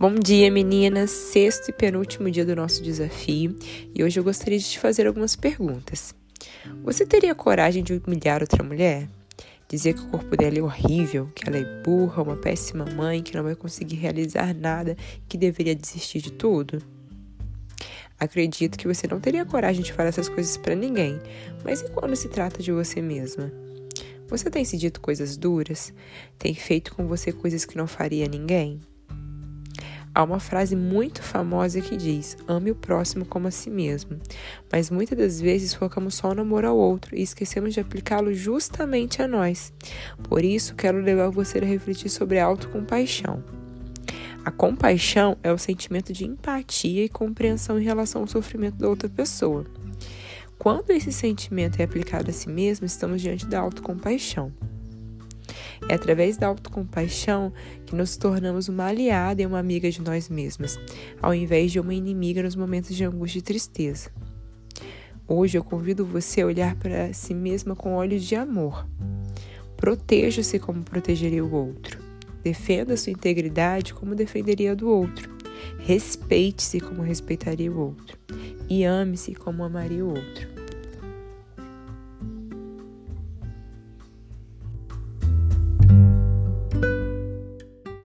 Bom dia, meninas! Sexto e penúltimo dia do nosso desafio e hoje eu gostaria de te fazer algumas perguntas. Você teria coragem de humilhar outra mulher? Dizer que o corpo dela é horrível, que ela é burra, uma péssima mãe, que não vai conseguir realizar nada, que deveria desistir de tudo? Acredito que você não teria coragem de falar essas coisas para ninguém, mas e quando se trata de você mesma? Você tem se dito coisas duras? Tem feito com você coisas que não faria ninguém? Há uma frase muito famosa que diz: ame o próximo como a si mesmo. Mas muitas das vezes focamos só no amor ao outro e esquecemos de aplicá-lo justamente a nós. Por isso, quero levar você a refletir sobre a autocompaixão. A compaixão é o sentimento de empatia e compreensão em relação ao sofrimento da outra pessoa. Quando esse sentimento é aplicado a si mesmo, estamos diante da autocompaixão. É através da autocompaixão que nos tornamos uma aliada e uma amiga de nós mesmas, ao invés de uma inimiga nos momentos de angústia e tristeza. Hoje eu convido você a olhar para si mesma com olhos de amor. Proteja-se como protegeria o outro. Defenda sua integridade como defenderia a do outro. Respeite-se como respeitaria o outro. E ame-se como amaria o outro.